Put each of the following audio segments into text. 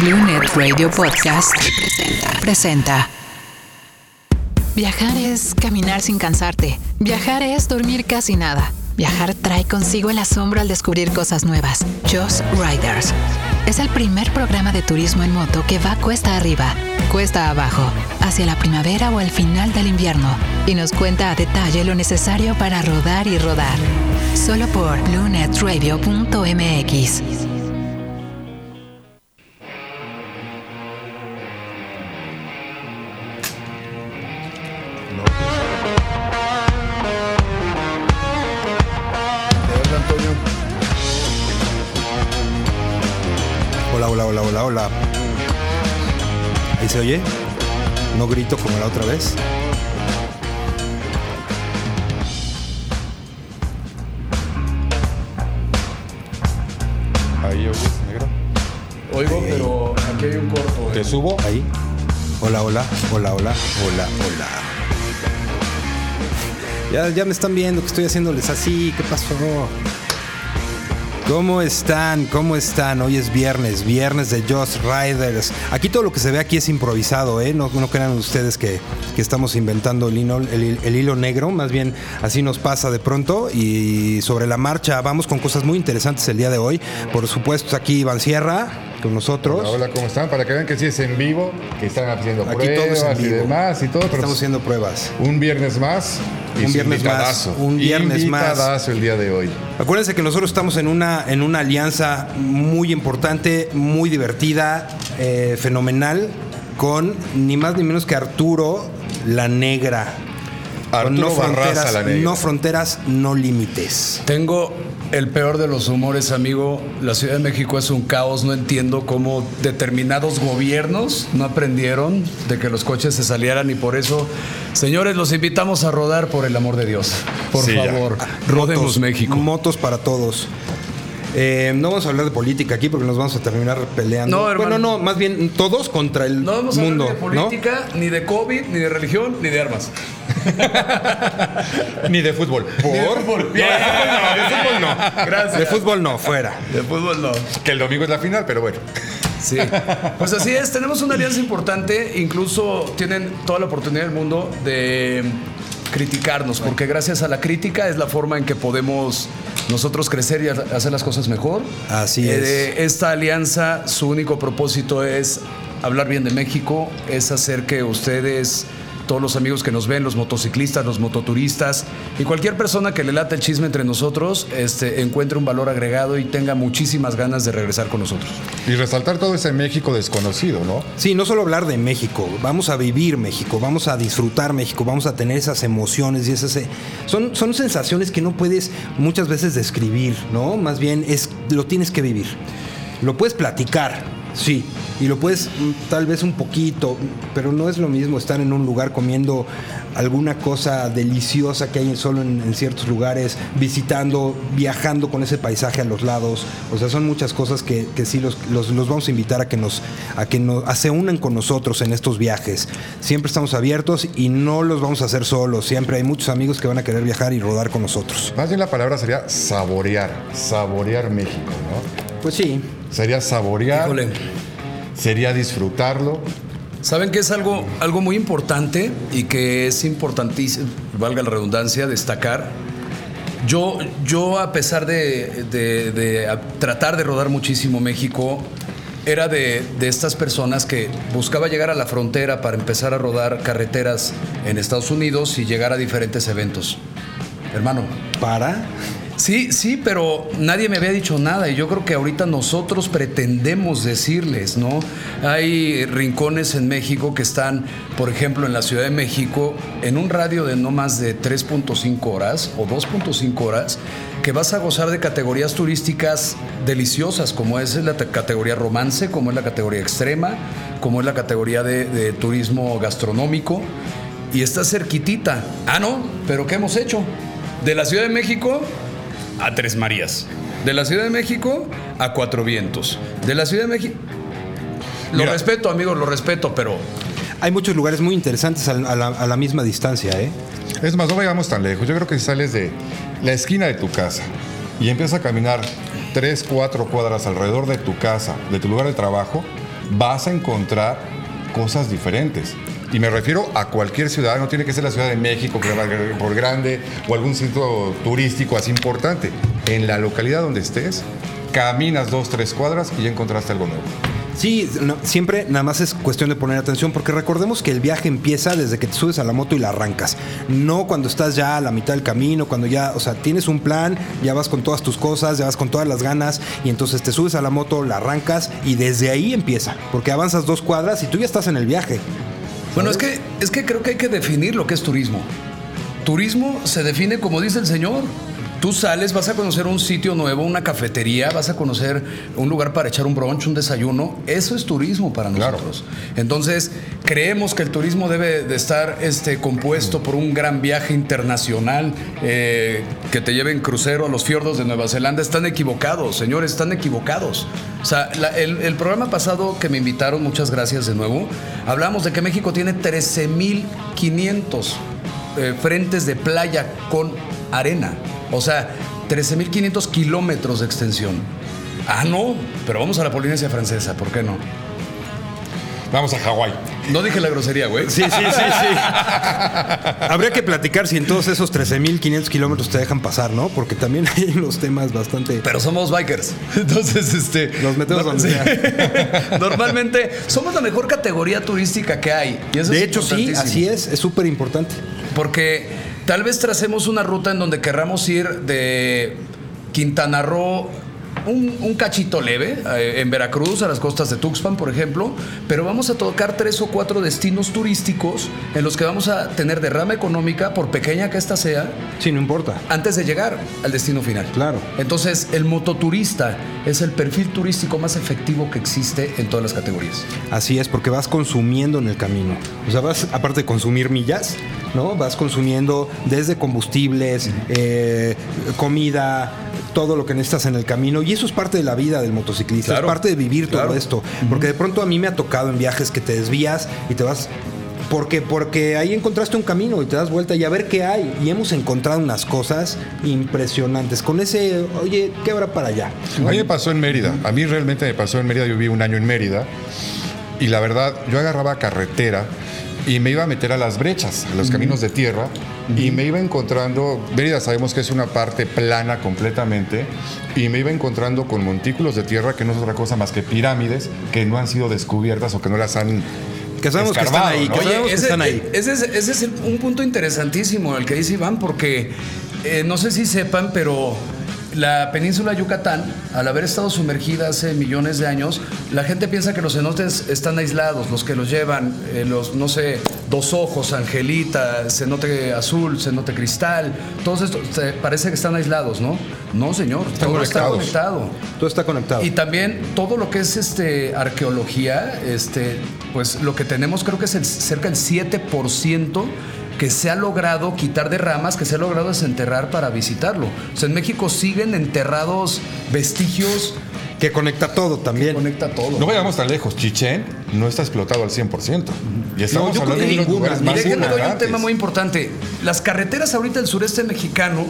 Blue Net Radio Podcast presenta. Viajar es caminar sin cansarte. Viajar es dormir casi nada. Viajar trae consigo el asombro al descubrir cosas nuevas. Just Riders. Es el primer programa de turismo en moto que va cuesta arriba, cuesta abajo, hacia la primavera o el final del invierno, y nos cuenta a detalle lo necesario para rodar y rodar. Solo por lunetradio.mx. hola. ¿Ahí se oye? No grito como la otra vez. Ahí oyes, negro. Oigo, pero aquí hay un corto. ¿Te eh. subo? Ahí. Hola, hola, hola, hola, hola, hola. Ya, ya me están viendo que estoy haciéndoles así. ¿Qué pasó? ¿Cómo están? ¿Cómo están? Hoy es viernes, viernes de Just Riders. Aquí todo lo que se ve aquí es improvisado, ¿eh? No, no crean ustedes que, que estamos inventando el hilo, el- el hilo negro, más bien así nos pasa de pronto y sobre la marcha vamos con cosas muy interesantes el día de hoy. Por supuesto, aquí Iván Sierra con nosotros. Hola, hola, ¿cómo están? Para que vean que sí es en vivo, que están haciendo Aquí todo es pruebas en y vivo. demás y todo, Estamos haciendo pruebas. un viernes más. Y Un viernes más, un viernes más. El día de hoy. Acuérdense que nosotros estamos en una, en una alianza muy importante, muy divertida, eh, fenomenal, con ni más ni menos que Arturo la Negra. Arturo Barraza, fronteras, la Negra. no fronteras, no límites. Tengo el peor de los humores, amigo. La Ciudad de México es un caos. No entiendo cómo determinados gobiernos no aprendieron de que los coches se salieran y por eso, señores, los invitamos a rodar por el amor de Dios. Por Sí, ya. favor, rodemos Motos, México. Motos para todos. Eh, no vamos a hablar de política aquí porque nos vamos a terminar peleando. No, hermano. bueno, no, más bien todos contra el No vamos a mundo. hablar de ¿no? política, ni de COVID, ni de religión, ni de armas. Ni de fútbol. De fútbol. No, de fútbol no, de fútbol no. Gracias. De fútbol no, fuera. De fútbol no. Que el domingo es la final, pero bueno. Sí, pues así es, tenemos una alianza importante, incluso tienen toda la oportunidad del mundo de criticarnos, porque gracias a la crítica es la forma en que podemos nosotros crecer y ha- hacer las cosas mejor. Así Eh, Esta alianza, su único propósito es hablar bien de México, es hacer que ustedes, todos los amigos que nos ven, los motociclistas, los mototuristas y cualquier persona que le late el chisme entre nosotros, este, encuentre un valor agregado y tenga muchísimas ganas de regresar con nosotros. Y resaltar todo ese México desconocido, ¿no? Sí, no solo hablar de México, vamos a vivir México, vamos a disfrutar México, vamos a tener esas emociones y esas eh, son, son sensaciones que no puedes muchas veces describir, ¿no? Más bien es lo tienes que vivir. Lo puedes platicar, sí, y lo puedes mm, tal vez un poquito, pero no es lo mismo estar en un lugar comiendo alguna cosa deliciosa que hay solo en, en ciertos lugares, visitando, viajando con ese paisaje a los lados. O sea, son muchas cosas que, que sí los, los- los vamos a invitar a que nos, a que nos, a se unan con nosotros en estos viajes. Siempre estamos abiertos y no los vamos a hacer solos. Siempre hay muchos amigos que van a querer viajar y rodar con nosotros. Más bien la palabra sería saborear, saborear México, ¿no? Pues sí. Sería saborear, Híjole. sería disfrutarlo. Saben que es algo, algo muy importante y que es importantísimo, valga la redundancia, destacar. Yo, yo a pesar de, de- de a- tratar de rodar muchísimo México, era de, de estas personas que buscaba llegar a la frontera para empezar a rodar carreteras en Estados Unidos y llegar a diferentes eventos. Hermano, Para. Sí, sí, pero nadie me había dicho nada y yo creo que ahorita nosotros pretendemos decirles, ¿no? Hay rincones en México que están, por ejemplo, en la Ciudad de México, en un radio de no más de 3.5 horas o 2.5 horas, que vas a gozar de categorías turísticas deliciosas, como es la te- categoría romance, como es la categoría extrema, como es la categoría de, de turismo gastronómico, y está cerquitita. Ah, no, pero ¿qué hemos hecho? De la Ciudad de México a Tres Marías. De la Ciudad de México a Cuatro Vientos. De la Ciudad de México. Lo Mira. respeto, amigos, lo respeto, pero Hay muchos lugares muy interesantes a la, a la- a la misma distancia, ¿eh? Es más, no vayamos tan lejos. Yo creo que si sales de la esquina de tu casa y empiezas a caminar tres, cuatro cuadras alrededor de tu casa, de tu lugar de trabajo, vas a encontrar cosas diferentes. Y me refiero a cualquier ciudad, no tiene que ser la Ciudad de México por grande o algún centro turístico así importante. En la localidad donde estés, caminas dos, tres cuadras y ya encontraste algo nuevo. Sí, siempre nada más es cuestión de poner atención porque recordemos que el viaje empieza desde que te subes a la moto y la arrancas. No cuando estás ya a la mitad del camino, cuando ya, o sea, tienes un plan, ya vas con todas tus cosas, ya vas con todas las ganas y entonces te subes a la moto, la arrancas y desde ahí empieza, porque avanzas dos cuadras y tú ya estás en el viaje. Bueno, es que, es que creo que hay que definir lo que es turismo. Turismo se define como dice el Señor, Tú sales, vas a conocer un sitio nuevo, una cafetería, vas a conocer un lugar para echar un brunch, un desayuno. Eso es turismo para nosotros. Entonces, creemos que el turismo debe de estar este, compuesto por un gran viaje internacional eh, que te lleve en crucero a los fiordos de Nueva Zelanda. Están equivocados, señores, están equivocados. O sea, el, programa pasado que me invitaron, muchas gracias de nuevo, hablamos de que México tiene 13.500 eh, frentes de playa con arena. O sea, 13.500 kilómetros de extensión. Ah, no, pero vamos a la Polinesia Francesa, ¿por qué no? Vamos a Hawái. No dije la grosería, güey. Sí, sí, sí, sí. Habría que platicar si en todos esos 13.500 kilómetros te dejan pasar, ¿no? Porque también hay unos temas bastante... Pero somos bikers. Entonces, este... Nos metemos donde sea. Normalmente somos la mejor categoría turística que hay. de hecho, sí, así es. Es súper importante. Porque Tal vez tracemos una ruta en donde querramos ir de Quintana Roo un, cachito leve eh, en Veracruz, a las costas de Tuxpan, por ejemplo, pero vamos a tocar tres o cuatro destinos turísticos en los que vamos a tener derrama económica, por pequeña que ésta sea. Sí, no importa. Antes de llegar al destino final. Claro. Entonces, el mototurista es el perfil turístico más efectivo que existe en todas las categorías. Así es, porque vas consumiendo en el camino. O sea, vas, aparte de consumir millas, ¿no? Vas consumiendo desde combustibles, eh, comida, todo lo que necesitas en el camino. Y eso es parte de la vida del motociclista, es parte de vivir todo esto. Porque de pronto a mí me ha tocado en viajes que te desvías y te vas porque, porque ahí encontraste un camino y te das vuelta y a ver qué hay. Y hemos encontrado unas cosas impresionantes. Con ese, oye, ¿qué habrá para allá? A mí me pasó en Mérida. A mí realmente me pasó en Mérida. Yo viví un año en Mérida. Y la verdad, yo agarraba carretera y me iba a meter a las brechas, a los caminos de tierra, y me iba encontrando, Mérida sabemos que es una parte plana completamente, y me iba encontrando con montículos de tierra que no es otra cosa más que pirámides que no han sido descubiertas o que no las han que sabemos que están ahí. ese, están ahí. Ese, es, un punto interesantísimo el que dice Iván, porque eh, no sé si sepan, pero la península Yucatán, al haber estado sumergida hace millones de años, la gente piensa que los cenotes están aislados, los que los llevan, eh, los, no sé, dos ojos, angelita, cenote azul, cenote cristal, todos estos parece que están aislados, ¿no? No, señor, todo está conectado. Todo está conectado. Y también todo lo que es este arqueología, este, pues lo que tenemos creo que es el, cerca del 7% que se ha logrado quitar de ramas, que se ha logrado desenterrar para visitarlo. O sea, en México siguen enterrados vestigios que conecta todo también. conecta todo. No vayamos tan lejos. Chichén no está explotado al 100%. Y estamos no, hablando de ninguna. Mire, un tema muy importante. Las carreteras ahorita del sureste mexicano,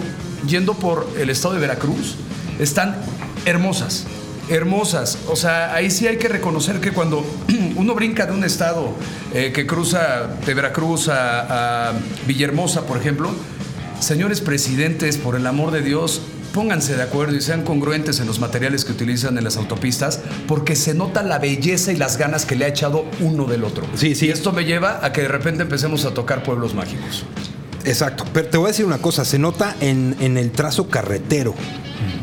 yendo por el estado de Veracruz, están hermosas hermosas. O sea, ahí sí hay que reconocer que cuando uno brinca de un estado eh, que cruza de Veracruz a, Villahermosa, por ejemplo, señores presidentes, por el amor de Dios, pónganse de acuerdo y sean congruentes en los materiales que utilizan en las autopistas, porque se nota la belleza y las ganas que le ha echado uno del otro. Sí, sí. Y esto me lleva a que de repente empecemos a tocar pueblos mágicos. Exacto, pero te voy a decir una cosa, se nota en, en el trazo carretero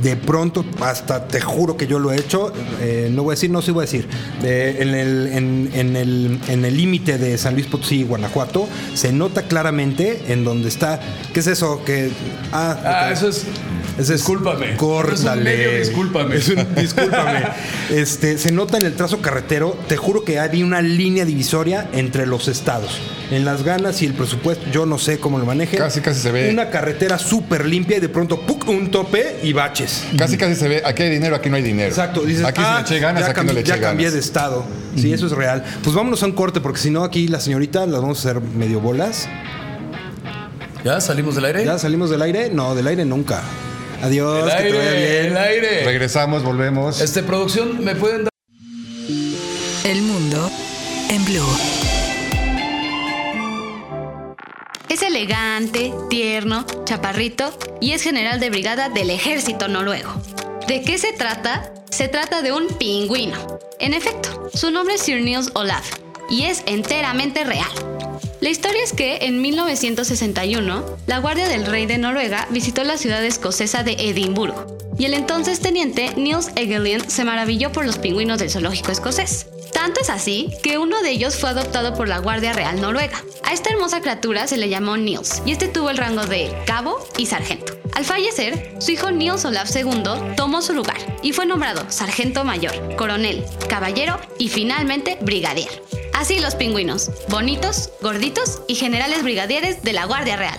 de pronto, hasta te juro que yo lo he hecho, eh, no voy a decir, no sí voy a decir, en el en, el en el límite de San Luis Potosí y Guanajuato, se nota claramente en donde está, ¿qué es eso? Que ah, ah eso es discúlpame. Córtale. Es discúlpame. discúlpame. este, se nota en el trazo carretero, te juro que hay una línea divisoria entre los estados. En las ganas y el presupuesto, yo no sé cómo lo maneje. Casi, casi se ve. Una carretera súper limpia y de pronto ¡puc! un tope y baches. Casi, casi se ve. Aquí hay dinero, aquí no hay dinero. Exacto. Dices, aquí se le ah, eche ganas, aquí no le eche Ya cambié de estado. Sí, eso es real. Pues vámonos a un corte, porque si no, aquí la señorita las vamos a hacer medio bolas. ¿Ya salimos del aire? ¿Ya salimos del aire? No, del aire nunca. Adiós, que te vaya bien. El aire. Regresamos, volvemos. Este, producción, ¿me pueden dar? El mundo en blue. Es elegante, tierno, chaparrito y es general de brigada del ejército noruego. ¿De qué se trata? Se trata de un pingüino. En efecto, su nombre es Sir Niels Olaf y es enteramente real. La historia es que en 1961, la Guardia del Rey de Noruega visitó la ciudad escocesa de Edimburgo y el entonces teniente Niels Egelin se maravilló por los pingüinos del zoológico escocés. Tanto es así que uno de ellos fue adoptado por la Guardia Real Noruega. A esta hermosa criatura se le llamó Niels y este tuvo el rango de cabo y sargento. Al fallecer, su hijo Niels Olaf II tomó su lugar y fue nombrado sargento mayor, coronel, caballero y finalmente brigadier. Así los pingüinos, bonitos, gorditos y generales brigadieres de la Guardia Real.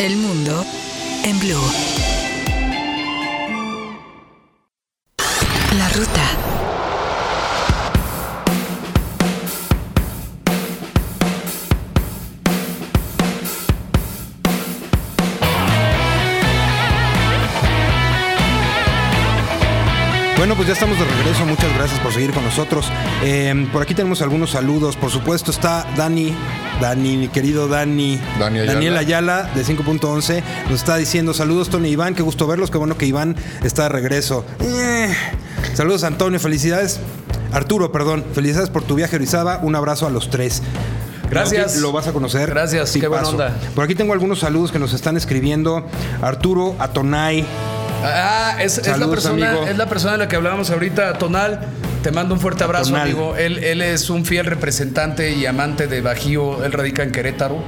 El mundo en blue. La ruta. Pues ya estamos de regreso. Muchas gracias por seguir con nosotros. Eh, por aquí tenemos algunos saludos. Por supuesto está Dani, Dani, mi querido Dani. Dani Ayala. Daniel Ayala de 5.11. Nos está diciendo saludos Tony y Iván. Qué gusto verlos. Qué bueno que Iván está de regreso. Eh, Saludos Antonio. Felicidades. Arturo, perdón. Felicidades por tu viaje a Orizaba. Un abrazo a los tres. Gracias. Lo vas a conocer. Gracias, qué buena onda. Por aquí tengo algunos saludos que nos están escribiendo. Arturo Atonay. Ah, es, es la persona, amigo. es la persona de la que hablábamos ahorita, Tonal. Te mando un fuerte abrazo, Tonal. amigo. Él, él es un fiel representante y amante de Bajío. Él radica en Querétaro.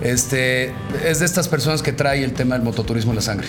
Este, es de estas personas que trae el tema del mototurismo en la sangre.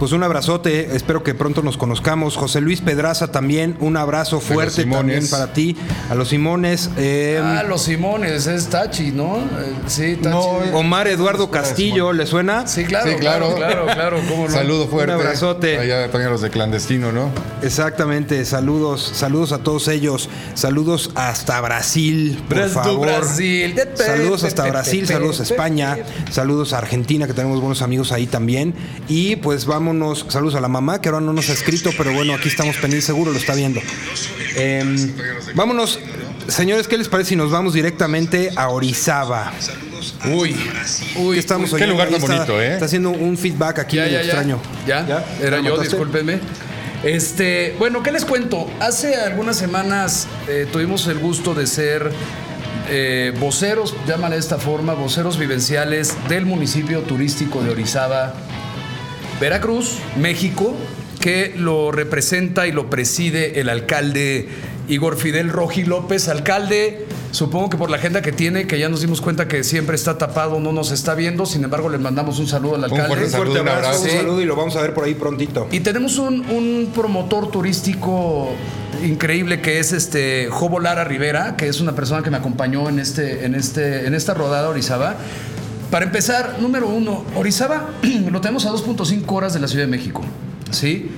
Pues un abrazote, espero que pronto nos conozcamos. José Luis Pedraza también, un abrazo fuerte también para ti. A los Simones. eh, ah, los Simones, es Tachi, ¿no? Eh, sí, Tachi. Omar Eduardo Castillo, ¿le suena? Sí, claro, Sí, claro, claro. claro, claro, cómo no. Saludo fuerte. Un abrazote. Allá también a los de clandestino, ¿no? Exactamente, saludos, saludos a todos ellos. Saludos hasta Brasil, por Bras- favor. Brasil. Saludos hasta Brasil, saludos a España, saludos a Argentina, que tenemos buenos amigos ahí también. Y pues vámonos, saludos a la mamá, que ahora no nos ha escrito, pero bueno, aquí estamos pendientes, seguro lo está viendo. Em, vámonos, señores, ¿qué les parece si nos vamos directamente a Orizaba? Uy, uy, ¿Qué estamos qué oyendo? lugar tan bonito, ¿eh? Está haciendo un feedback aquí Ya, medio ya, ya. extraño. Ya, era ¿Ya yo, discúlpenme. Este, bueno, ¿qué les cuento? Hace algunas semanas eh, tuvimos el gusto de ser eh, voceros, llámale de esta forma, voceros vivenciales del municipio turístico de Orizaba, Veracruz, México, que lo representa y lo preside el alcalde Igor Fidel Roji López, alcalde. Supongo que por la agenda que tiene, que ya nos dimos cuenta que siempre está tapado, no nos está viendo. Sin embargo, le mandamos un saludo al alcalde. fuerte Un fuerte Saludo, un abrazo, un saludo y lo vamos a ver por ahí prontito. Y tenemos un, un promotor turístico increíble que es este Jobo Lara Rivera, que es una persona que me acompañó en, este, en, este, en esta rodada Orizaba. Para empezar, número uno, Orizaba lo tenemos a 2.5 horas de la Ciudad de México. ¿Sí?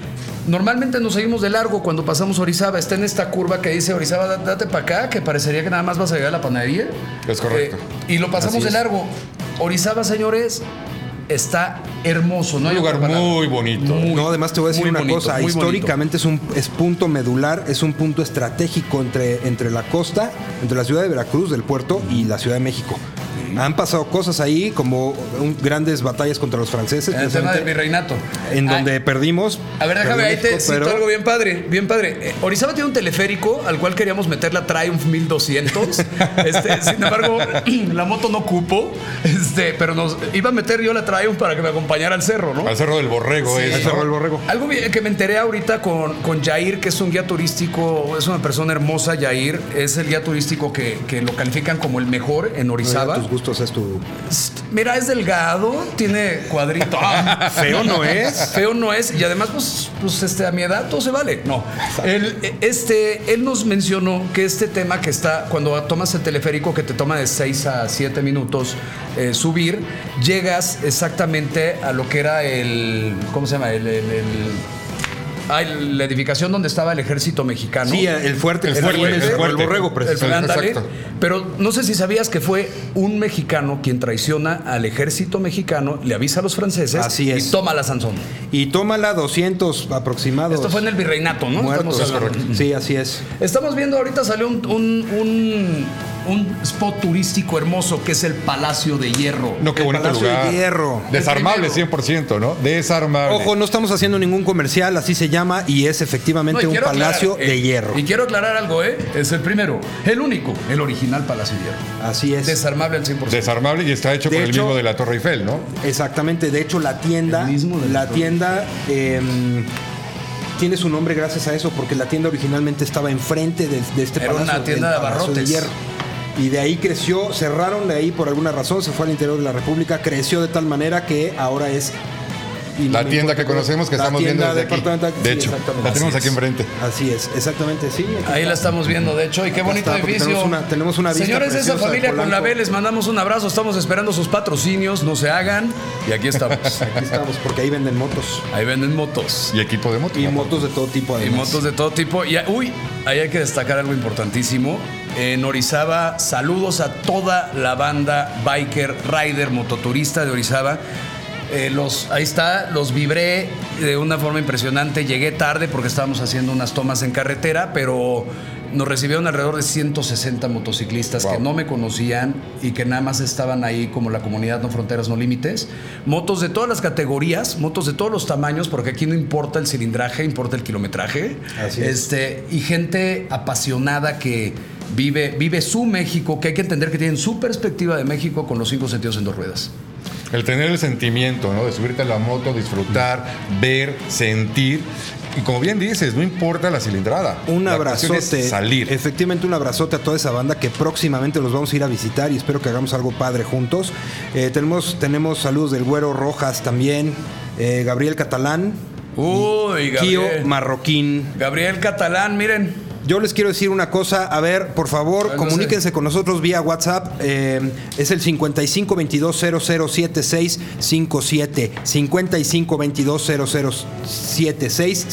Normalmente nos seguimos de largo cuando pasamos Orizaba. Está en esta curva que dice Orizaba, da- date para acá, que parecería que nada más vas a llegar a la panadería. Es correcto. Eh, y lo pasamos de largo. Orizaba, señores, está hermoso. No Un hay lugar muy bonito. Muy, no, además te voy a decir muy una bonito, cosa. bonito. Históricamente es un es punto medular, es un punto estratégico entre, entre la costa, entre la ciudad de Veracruz, del puerto, y la Ciudad de México. Han pasado cosas ahí, como un- grandes batallas contra los franceses, En el tema del virreinato. en Ah, donde perdimos. A ver, déjame, ahí te cito algo bien padre, bien padre. Eh, Orizaba tiene un teleférico al cual queríamos meter la Triumph 1200. este, sin embargo, la moto no cupo, este, pero nos iba a meter yo la Triumph para que me acompañara al cerro, ¿no? Al Cerro del Borrego, Sí. es, ¿no? Cerro del Borrego. Algo bien- que me enteré ahorita con, con Jair, que es un guía turístico, es una persona hermosa, Jair, es el guía turístico que, que lo califican como el mejor en Orizaba. Tus gustos es tu. Mira, es delgado, tiene cuadrito. Ah, Feo no es. Feo no es. Y además, pues, pues este, a mi edad todo se vale. No. Él, este, él nos mencionó que este tema que está, cuando tomas el teleférico que te toma de 6 a 7 minutos eh, subir, llegas exactamente a lo que era el. ¿Cómo se llama? El- Ah, la edificación donde estaba el ejército mexicano. Sí, el fuerte, El el, fuerte, el el fuerte. borrego, precisamente. ándale. Pero no sé si sabías que fue un mexicano quien traiciona al ejército mexicano, le avisa a los franceses Así es. y toma la Sansón. Y tómala 200 aproximados. Esto fue en el virreinato, ¿no? muertos. Sí, así es. Estamos viendo ahorita salió un, un, un- un spot turístico hermoso que es el Palacio de Hierro. No, qué El bonito Palacio de. Hierro. Desarmable El 100%, ¿no? Desarmable. Ojo, no estamos haciendo ningún comercial, así se llama, y es efectivamente No, y un palacio aclarar, de eh, hierro. Y quiero aclarar algo, ¿eh? Es el primero, el único, el original Palacio de Hierro. Así es. Desarmable al 100%. Desarmable y está hecho De por el mismo de la Torre Eiffel, ¿no? Exactamente, de hecho la tienda, El mismo de la tienda em, tiene su nombre gracias a eso, porque la tienda originalmente estaba enfrente de, de este Era palacio. una tienda del de abarrotes. Hierro. Y de ahí creció, cerraron de ahí por alguna razón, se fue al interior de la República, creció de tal manera que ahora es... y La tienda que conocemos que estamos viendo desde aquí. De sí, hecho, exactamente. la tenemos aquí enfrente. Así es, exactamente, sí. Ahí está. la estamos viendo, de hecho, y qué Acá bonito está, edificio. tenemos una- tenemos una vista Señores de esa familia con la. B, les mandamos un abrazo, estamos esperando sus patrocinios, no se hagan. Y aquí estamos. Aquí estamos, porque ahí venden motos. Ahí venden motos. Y equipo de moto. Y motos de todo tipo, Y además. motos de todo tipo. Y, uy, ahí hay que destacar algo importantísimo. En Orizaba, saludos a toda la banda biker, rider, mototurista de Orizaba. Eh, los, ahí está, los vibré de una forma impresionante. Llegué tarde porque estábamos haciendo unas tomas en carretera, pero nos recibieron alrededor de 160 motociclistas que no me conocían y que nada más estaban ahí como la comunidad No Fronteras No Límites. Motos de todas las categorías, motos de todos los tamaños, porque aquí no importa el cilindraje, importa el kilometraje. Así es. Este, y gente apasionada que vive, vive su México, que hay que entender que tienen su perspectiva de México con los cinco sentidos en dos ruedas. El tener el sentimiento, ¿no? De subirte a la moto, disfrutar, ver, sentir. Y como bien dices, no importa la cilindrada. Un La abrazote. salir. Efectivamente, un abrazote a toda esa banda que próximamente los vamos a ir a visitar y espero que hagamos algo padre juntos. Eh, tenemos, tenemos saludos del Güero Rojas también, eh, Gabriel Catalán, Uy, Kio Gabriel. Marroquín. Gabriel Catalán, miren. Yo les quiero decir una cosa, a ver, por favor, no comuníquense con nosotros vía WhatsApp. eh, es el 55 22 00 76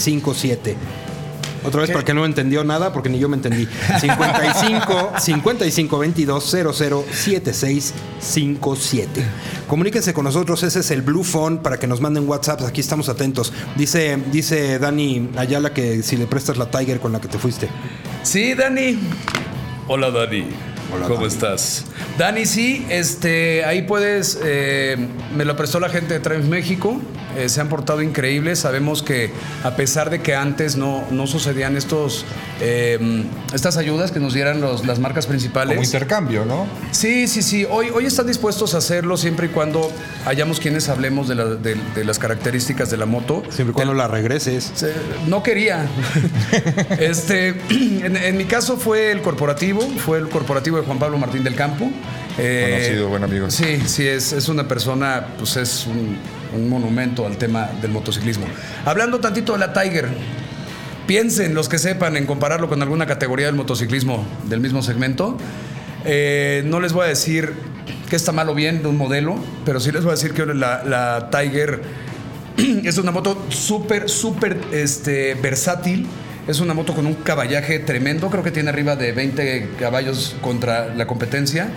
Otra vez para que no entendió nada, porque ni yo me entendí. 55 55 22 00 76 57. Comuníquense con nosotros, ese es el Blue Phone para que nos manden WhatsApp, aquí estamos atentos. Dice, dice Dani Ayala que si le prestas la Tiger con la que te fuiste. Sí, Dani. Hola, Dani. Hola, ¿Cómo Dani. estás? Dani, sí, este, ahí puedes, eh, me lo prestó la gente de Trans México, eh, se han portado increíbles, sabemos que a pesar de que antes no, no sucedían estos, eh, estas ayudas que nos dieran los- las marcas principales. Como intercambio, ¿no? Sí, sí, sí. Hoy, hoy están dispuestos a hacerlo siempre y cuando hayamos quienes hablemos de, la- de- de las características de la moto. Siempre y cuando la regreses. Se- No quería. este, en, en mi caso fue el corporativo, fue el corporativo de Juan Pablo Martín del Campo. Eh, Conocido, buen amigo. Sí, sí, es, es una persona, pues es un, un monumento al tema del motociclismo. Hablando tantito de la Tiger, piensen los que sepan en compararlo con alguna categoría del motociclismo del mismo segmento. Eh, no les voy a decir que está mal o bien de un modelo, pero sí les voy a decir que la, Tiger es una moto súper, súper este, versátil. Es una moto con un caballaje tremendo. Creo que tiene arriba de 20 caballos contra la competencia.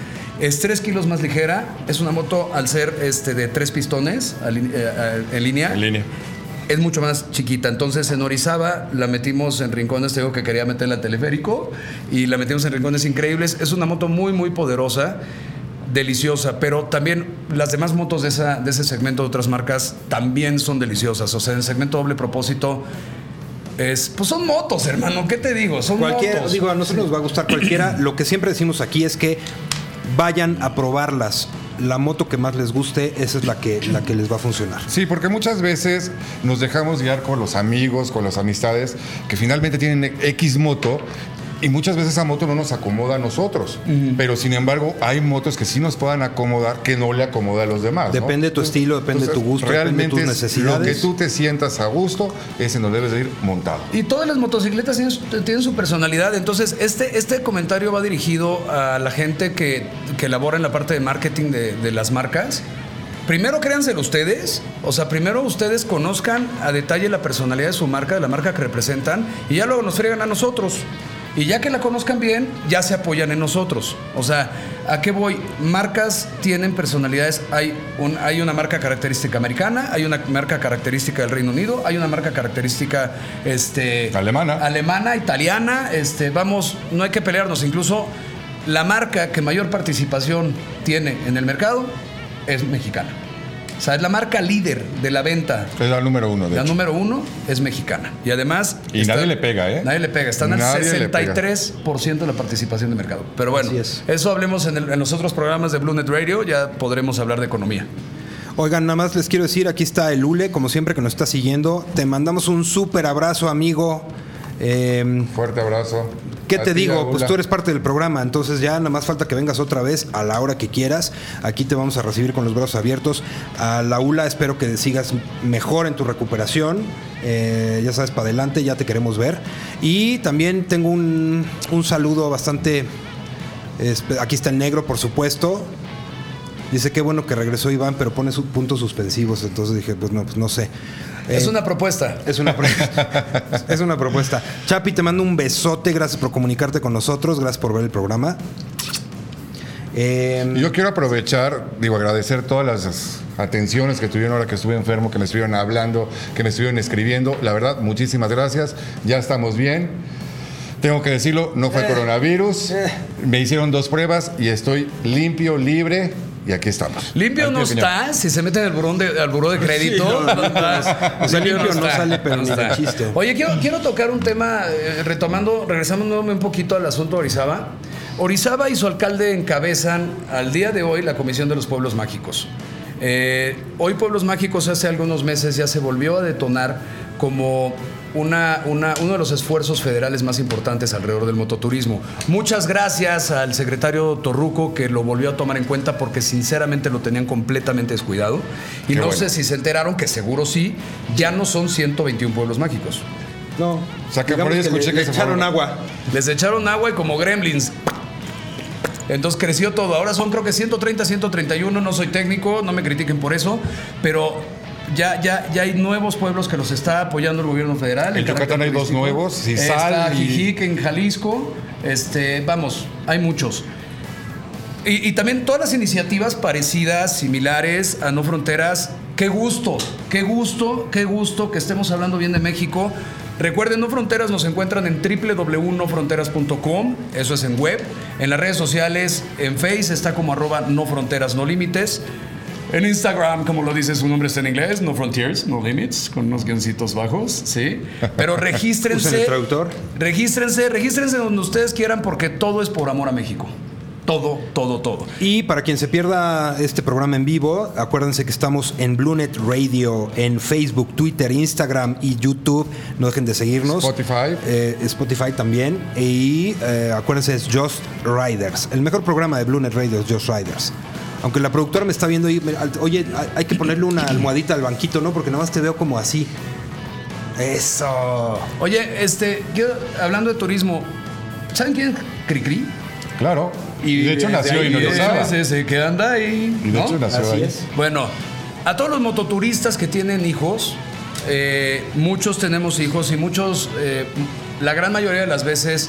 Es 3 kilos más ligera. Es una moto al ser este, de tres pistones eh, eh, en línea En línea. es mucho más chiquita. Entonces en Orizaba la metimos en rincones, te digo que quería meterla al teleférico y la metimos en rincones increíbles. Es una moto muy, muy poderosa, deliciosa, pero también las demás motos de, esa, de ese segmento de otras marcas también son deliciosas. O sea, en el segmento doble propósito. Es, pues son motos, hermano. ¿Qué te digo? Son Cualquiera, motos. digo, a nosotros nos va a gustar cualquiera. Lo que siempre decimos aquí es que vayan a probarlas. La moto que más les guste, esa es la que, la que les va a funcionar. Sí, porque muchas veces nos dejamos guiar con los amigos, con las amistades, que finalmente tienen X moto. Y muchas veces esa moto no nos acomoda a nosotros. Pero sin embargo, hay motos que sí nos puedan acomodar que no le acomoda a los demás. ¿no? Depende de tu estilo, depende de tu gusto, depende de realmente tus es necesidades. Lo que tú te sientas a gusto, ese no debes de ir montado. Y todas las motocicletas tienen, su- tienen su personalidad. Entonces, este, este comentario va dirigido a la gente que, que labora en la parte de marketing de, de las marcas. primero créanselo ustedes, o sea, primero ustedes conozcan a detalle la personalidad de su marca, de la marca que representan, y ya luego nos friegan a nosotros. Y ya que la conozcan bien, ya se apoyan en nosotros. O sea, ¿a qué voy? Marcas tienen personalidades. Hay, un, hay una marca característica americana, hay una marca característica del Reino Unido, hay una marca característica este, Alemana. alemana, italiana. Este, vamos, no hay que pelearnos. Incluso la marca que mayor participación tiene en el mercado es mexicana. O sea, es la marca líder de la venta. Es la número uno, de La hecho. número uno es mexicana. Y además. Y nadie le pega, ¿eh? Nadie le pega. Están al Nadie pega. 63% de la participación de mercado. Pero bueno, es. eso hablemos en, el- en los otros programas de Blue Net Radio. Ya podremos hablar de economía. Oigan, nada más les quiero decir, aquí está el Ule, como siempre que nos está siguiendo. Te mandamos un súper abrazo, amigo. Eh, Fuerte abrazo. ¿Qué te digo? Pues tú eres parte del programa, entonces ya nada más falta que vengas otra vez a la hora que quieras. Aquí te vamos a recibir con los brazos abiertos. A la ULA espero que sigas mejor en tu recuperación. Eh, ya sabes, para adelante, ya te queremos ver. Y también tengo un, un saludo bastante... aquí está el negro, por supuesto. Dice qué bueno que regresó Iván, pero pone sus puntos suspensivos. Entonces dije, pues no, pues no sé. Es Eh, una propuesta. es una, es una propuesta. Chapi, te mando un besote. Gracias por comunicarte con nosotros. Gracias por ver el programa. Eh, Y Yo quiero aprovechar, digo, agradecer todas las atenciones que tuvieron ahora que estuve enfermo, que me estuvieron hablando, que me estuvieron escribiendo. La verdad, muchísimas gracias. Ya estamos bien. Tengo que decirlo, no fue coronavirus. Me hicieron dos pruebas y estoy limpio, libre y aquí estamos. Limpio Aquí no está, si se meten al buró de, al buró de crédito. no, no, no está. O sea, limpio no sale, pero ni de está. chiste. Oye, quiero, quiero tocar un tema, eh, retomando, regresando un poquito al asunto de Orizaba. Orizaba y su alcalde encabezan al día de hoy la Comisión de los Pueblos Mágicos. Eh, hoy Pueblos Mágicos hace algunos meses ya se volvió a detonar como una, una- uno de los esfuerzos federales más importantes alrededor del mototurismo. Muchas gracias al secretario Torruco que lo volvió a tomar en cuenta porque sinceramente lo tenían completamente descuidado. Y Qué no bueno. sé si se enteraron, que seguro sí, ya no son 121 pueblos mágicos. no. O sea, que por ahí escuché le, que le se echaron fueron. agua. Les echaron agua y como gremlins. Entonces creció todo. Ahora son creo que 130, 131. No soy técnico, no me critiquen por eso. Pero ya, ya, ya hay nuevos pueblos que los está apoyando el gobierno federal. En Yucatán hay dos nuevos, Cizal Está y- Jijic en Jalisco. Este, vamos, hay muchos. Y, y también todas las iniciativas parecidas, similares a No Fronteras. Qué gusto, qué gusto, qué gusto que estemos hablando bien de México. Recuerden, No Fronteras nos encuentran en www.nofronteras.com, eso es en web. En las redes sociales, en Face está como arroba No Fronteras No Límites. En Instagram, como lo dice su nombre está en inglés, No Frontiers, No Limits, con unos guioncitos bajos, ¿sí? Pero regístrense. El traductor. Regístrense, regístrense donde ustedes quieran porque todo es por amor a México. Todo, todo, todo. Y para quien se pierda este programa en vivo, acuérdense que estamos en BlueNet Radio, en Facebook, Twitter, Instagram y YouTube. No dejen de seguirnos. Spotify. Eh, Spotify también. Y eh, acuérdense, es Just Riders. El mejor programa de BlueNet Radio es Just Riders. Aunque la productora me está viendo y me- al- oye, hay- que ponerle una almohadita al banquito, ¿no? Porque nada más te veo como así. Eso. Oye, este, yo, hablando de turismo, ¿saben quién es Cricri? Claro. Y de hecho nació ahí y no lo es sabe. Ese, ese que anda ahí. Y de ¿no? hecho nació Así ahí. es. Bueno, a todos los mototuristas que tienen hijos, eh, muchos tenemos hijos y muchos, eh, la gran mayoría de las veces,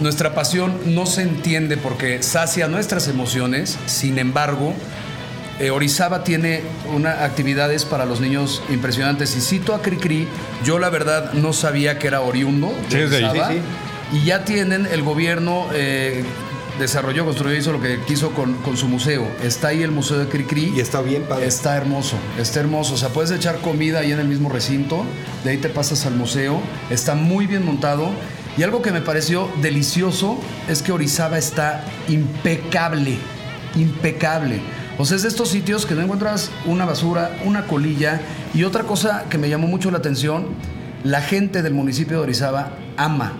nuestra pasión no se entiende porque sacia nuestras emociones. Sin embargo, eh, Orizaba tiene una actividades para los niños impresionantes. Y cito a Cricri, yo la verdad no sabía que era oriundo de. Orizaba, Sí, Y ya tienen, el gobierno eh, desarrolló, construyó, hizo lo que quiso con, con su museo. Está ahí el Museo de Cricri. Y está bien padre. Está hermoso, está hermoso. O sea, puedes echar comida ahí en el mismo recinto, de ahí te pasas al museo, está muy bien montado. Y algo que me pareció delicioso es que Orizaba está impecable, impecable. O sea, es de estos sitios que no encuentras una basura, una colilla. Y otra cosa que me llamó mucho la atención, la gente del municipio de Orizaba ama,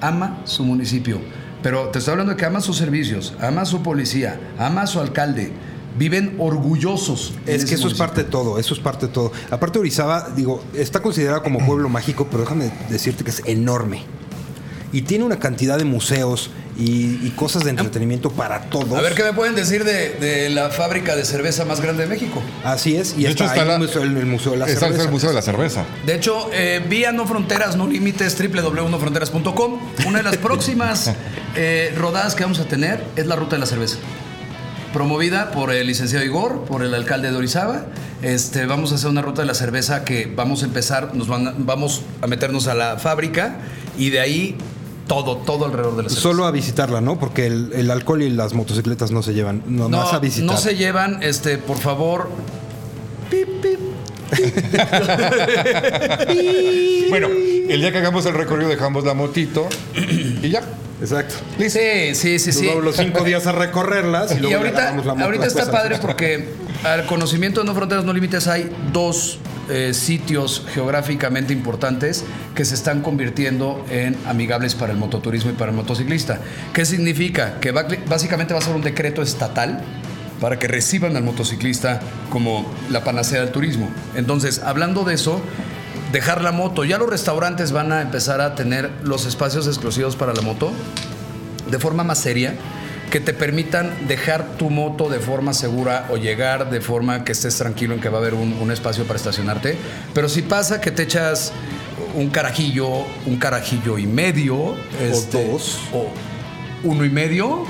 ama su municipio. Pero te estoy hablando de que ama sus servicios, ama su policía, ama a su alcalde. Viven orgullosos. Es que eso es parte de todo, eso es parte de todo. Aparte Orizaba, digo, está considerado como pueblo mágico, pero déjame decirte que es enorme. Y tiene una cantidad de museos y, y cosas de entretenimiento para todos. A ver qué me pueden decir de, de la fábrica de cerveza más grande de México. Así es, y De está, hecho, está ahí la- el, museo, el Museo de la Está Cerveza. el Museo de la Cerveza. De hecho, eh, vía No Fronteras, No Límites, www.nofronteras.com. Una de las próximas eh, rodadas que vamos a tener es la Ruta de la Cerveza. Promovida por el licenciado Igor, por el alcalde de Orizaba. Este, vamos a hacer una ruta de la cerveza que vamos a empezar, nos van a- vamos a meternos a la fábrica y de ahí todo, todo alrededor de la cerveza. Solo a visitarla, ¿no? Porque el, el alcohol y las motocicletas no se llevan, no, no, más a visitar. no se llevan, este, por favor. Pip, pip. Bueno, el día que hagamos el recorrido dejamos la motito y ya. Exacto. Sí, sí, sí, Nos sí. vamos los cinco días a recorrerlas y, Y luego ahorita, la moto ahorita está padre porque al conocimiento de No Fronteras No Límites hay dos eh, sitios geográficamente importantes que se están convirtiendo en amigables para el mototurismo y para el motociclista. ¿Qué significa? Que básicamente va a ser un decreto estatal para que reciban al motociclista como la panacea del turismo. Entonces, hablando de eso, dejar la moto, ya los restaurantes van a empezar a tener los espacios exclusivos para la moto de forma más seria, que te permitan dejar tu moto de forma segura o llegar de forma que estés tranquilo en que va a haber un, un espacio para estacionarte. Pero si pasa que te echas un carajillo, un carajillo y medio, este, dos. o uno y medio,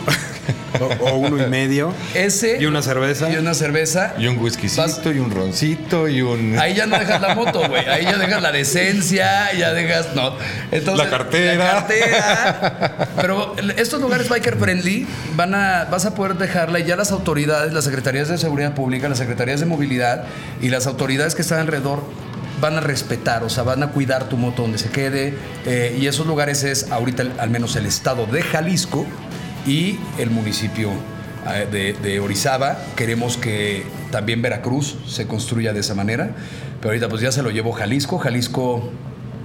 O, o uno y medio. ese Y una cerveza. y una cerveza, Y un whiskycito, Vas- y un roncito, y un. Ahí ya no dejas la moto, güey. Ahí ya dejas la decencia, ya dejas. No. Entonces, La cartera. la cartera. Pero estos lugares biker friendly van a, vas a poder dejarla y ya las autoridades, las secretarías de seguridad pública, las secretarías de movilidad y las autoridades que están alrededor van a respetar, o sea, van a cuidar tu moto donde se quede. eh, y esos lugares es ahorita al menos el estado de Jalisco y el municipio eh, de, de Orizaba. Queremos que también Veracruz se construya de esa manera. Pero ahorita pues ya se lo llevó Jalisco. Jalisco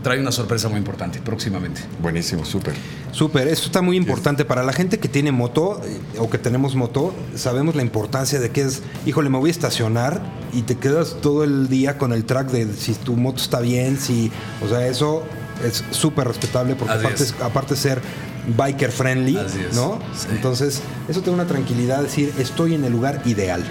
trae una sorpresa muy importante próximamente. Buenísimo, súper. Súper, esto está muy importante para la gente que tiene moto eh, o que tenemos moto, sabemos la importancia de que es, híjole, me voy a estacionar y te quedas todo el día con el track de si tu moto está bien, si, o sea, eso es súper respetable porque aparte, aparte de ser biker friendly, Así es. ¿no? Sí. Entonces, eso te da una tranquilidad, decir, estoy en el lugar ideal.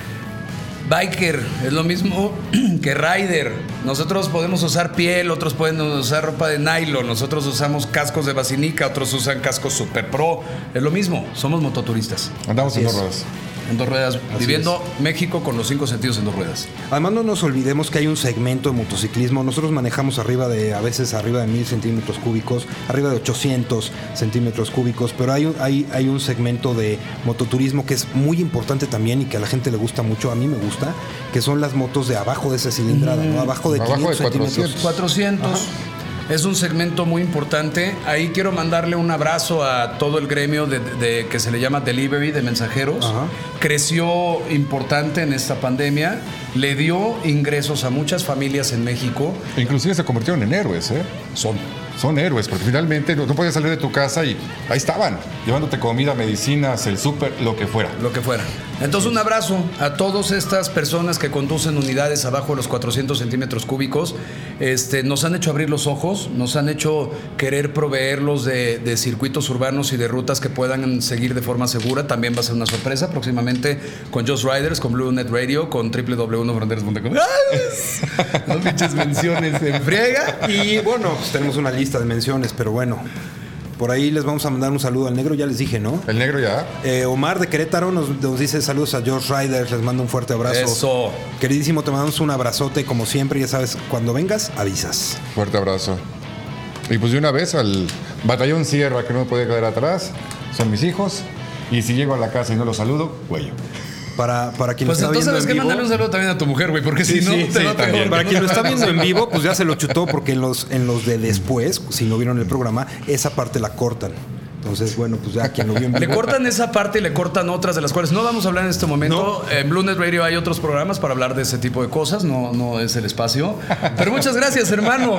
Biker es lo mismo que rider. Nosotros podemos usar piel, otros pueden usar ropa de nylon, nosotros usamos cascos de basinica, otros usan cascos super pro. Es lo mismo, somos mototuristas. Andamos Así en dos es. ruedas. En dos ruedas, viviendo México con los cinco sentidos en dos ruedas. Además no nos olvidemos que hay un segmento de motociclismo. Nosotros manejamos arriba de, a veces arriba de mil centímetros cúbicos, arriba de 800 centímetros cúbicos, pero hay un, hay, hay un segmento de mototurismo que es muy importante también y que a la gente le gusta mucho, a mí me gusta, que son las motos de abajo de esa cilindrada, ¿no? Abajo de Abajo de 500 centímetros. 400. 400. Es un segmento muy importante. Ahí quiero mandarle un abrazo a todo el gremio de, de- que se le llama delivery de mensajeros. Ajá. Creció importante en esta pandemia. Le dio ingresos a muchas familias en México. Inclusive se convirtieron en héroes, ¿eh? Son Son héroes, porque finalmente no, no podías salir de tu casa y ahí estaban, llevándote comida, medicinas, el súper, lo que fuera. lo que fuera. Entonces un abrazo a todas estas personas que conducen unidades abajo de los 400 centímetros cúbicos. Este, nos han hecho abrir los ojos, nos han hecho querer proveerlos de, de circuitos urbanos y de rutas que puedan seguir de forma segura. También va a ser una sorpresa próximamente con Just Riders, con Blue Net Radio, con www.fronteras.com. Dos pinches menciones en friega. Y bueno, pues tenemos una lista de menciones, pero bueno, por ahí les vamos a mandar un saludo al negro, ya les dije, ¿no? El negro ya. Eh, Omar de Querétaro nos, nos dice saludos a George Riders, les mando un fuerte abrazo. Eso. Queridísimo, te mandamos un abrazote como siempre, ya sabes, cuando vengas, avisas. Fuerte abrazo. Y pues de una vez al batallón Sierra, que no me puede quedar atrás, son mis hijos. Y si llego a la casa y no los saludo, cuello. Para, para quien Pues lo está entonces viendo en que vivo, mandarle un saludo también a tu mujer, güey, porque si no, te sí, va. Para quien lo está viendo en vivo, pues ya se lo chutó porque en los, en los de después, si no vieron el programa, esa parte la cortan. Entonces, bueno, pues ya quien lo vio en vivo. Le cortan esa parte y le cortan otras de las cuales no vamos a hablar en este momento. En Blue Net Radio hay otros programas para hablar de ese tipo de cosas, no, no es el espacio. Pero muchas gracias, hermano.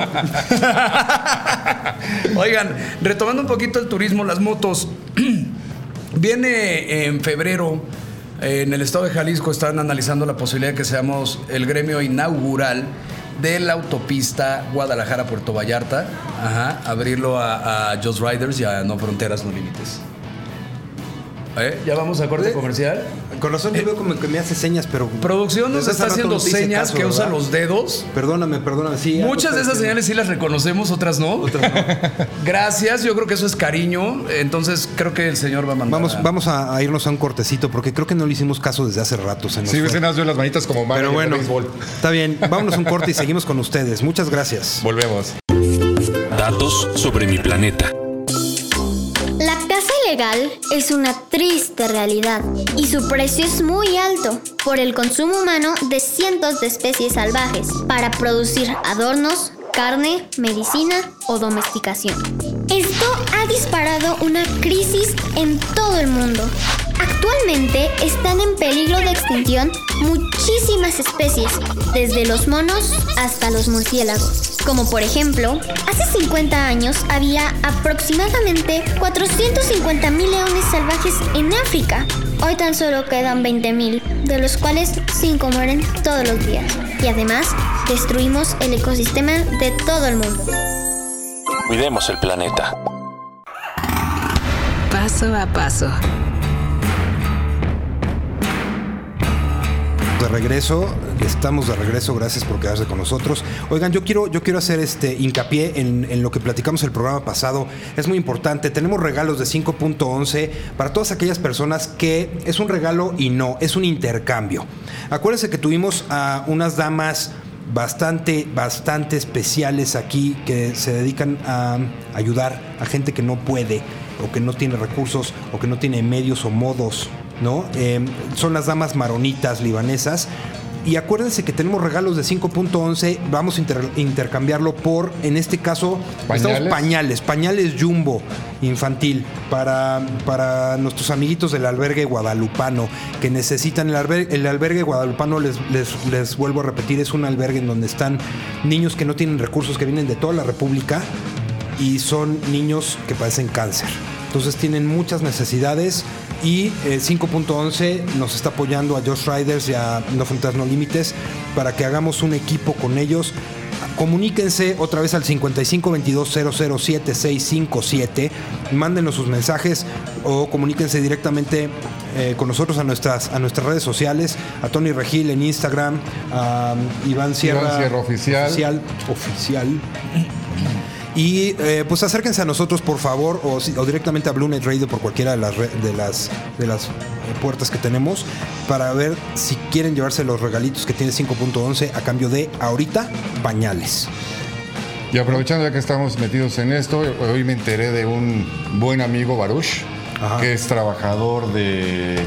Oigan, retomando un poquito el turismo, las motos. Viene en febrero, en el estado de Jalisco, están analizando la posibilidad de que seamos el gremio inaugural de la autopista Guadalajara-Puerto Vallarta. Ajá, abrirlo a, a Just Riders y a No Fronteras, No Límites. ¿Eh? ¿Ya vamos a corte ¿Eh? comercial? Con razón yo veo como que me hace señas, pero... Producción nos está haciendo no señas caso, que usa los dedos. Perdóname, perdóname. Sí, Muchas de esas señales sí las reconocemos, otras no. Otras no. Gracias, yo creo que eso es cariño. Entonces creo que el señor va a mandar. Vamos, a- vamos a, a irnos a un cortecito porque creo que no le hicimos caso desde hace rato. Se nos Sí, ves las manitas como Mario Pero bueno, béisbol. está bien. Vámonos a un corte y seguimos con ustedes. Muchas gracias. Volvemos. Datos sobre mi planeta. Es una triste realidad y su precio es muy alto por el consumo humano de cientos de especies salvajes para producir adornos, carne, medicina o domesticación. Esto ha disparado una crisis en todo el mundo. Actualmente están en peligro de extinción muchísimas especies, desde los monos hasta los murciélagos. Como por ejemplo, hace 50 años había aproximadamente 450 mil leones salvajes en África. Hoy tan solo quedan 20 mil, de los cuales 5 mueren todos los días. Y además, destruimos el ecosistema de todo el mundo. Cuidemos el planeta. Paso a paso. De regreso, estamos de regreso, gracias por quedarse con nosotros. Oigan, yo quiero, yo quiero hacer este hincapié en, en lo que platicamos el programa pasado. Es muy importante. Tenemos regalos de 5.11 para todas aquellas personas que es un regalo y no, es un intercambio. Acuérdense que tuvimos a unas damas bastante, bastante especiales aquí que se dedican a ayudar a gente que no puede o que no tiene recursos o que no tiene medios o modos, ¿no? Eh, son las damas maronitas libanesas. Y acuérdense que tenemos regalos de 5.11, vamos a inter- intercambiarlo por, en este caso, ¿Pañales? pañales, pañales jumbo infantil para, para nuestros amiguitos del albergue guadalupano que necesitan el albergue, el albergue guadalupano, les, les, les vuelvo a repetir, es un albergue en donde están niños que no tienen recursos, que vienen de toda la República y son niños que padecen cáncer. Entonces tienen muchas necesidades y eh, 5.11 nos está apoyando a Josh Riders y a No Fronteras No Límites para que hagamos un equipo con ellos. Comuníquense otra vez al 55 22 00 7657. Mándenos sus mensajes o comuníquense directamente eh, con nosotros a nuestras, a nuestras redes sociales, a Tony Regil en Instagram, a Iván Sierra, Sierra Oficial. oficial, oficial. Y eh, pues acérquense a nosotros, por favor, o, directamente a Blue Net Radio por cualquiera de las, de las, de las eh, puertas que tenemos para ver si quieren llevarse los regalitos que tiene 5.11 a cambio de ahorita pañales. Y aprovechando ya que estamos metidos en esto, hoy me enteré de un buen amigo Baruch, Ajá. que es trabajador de,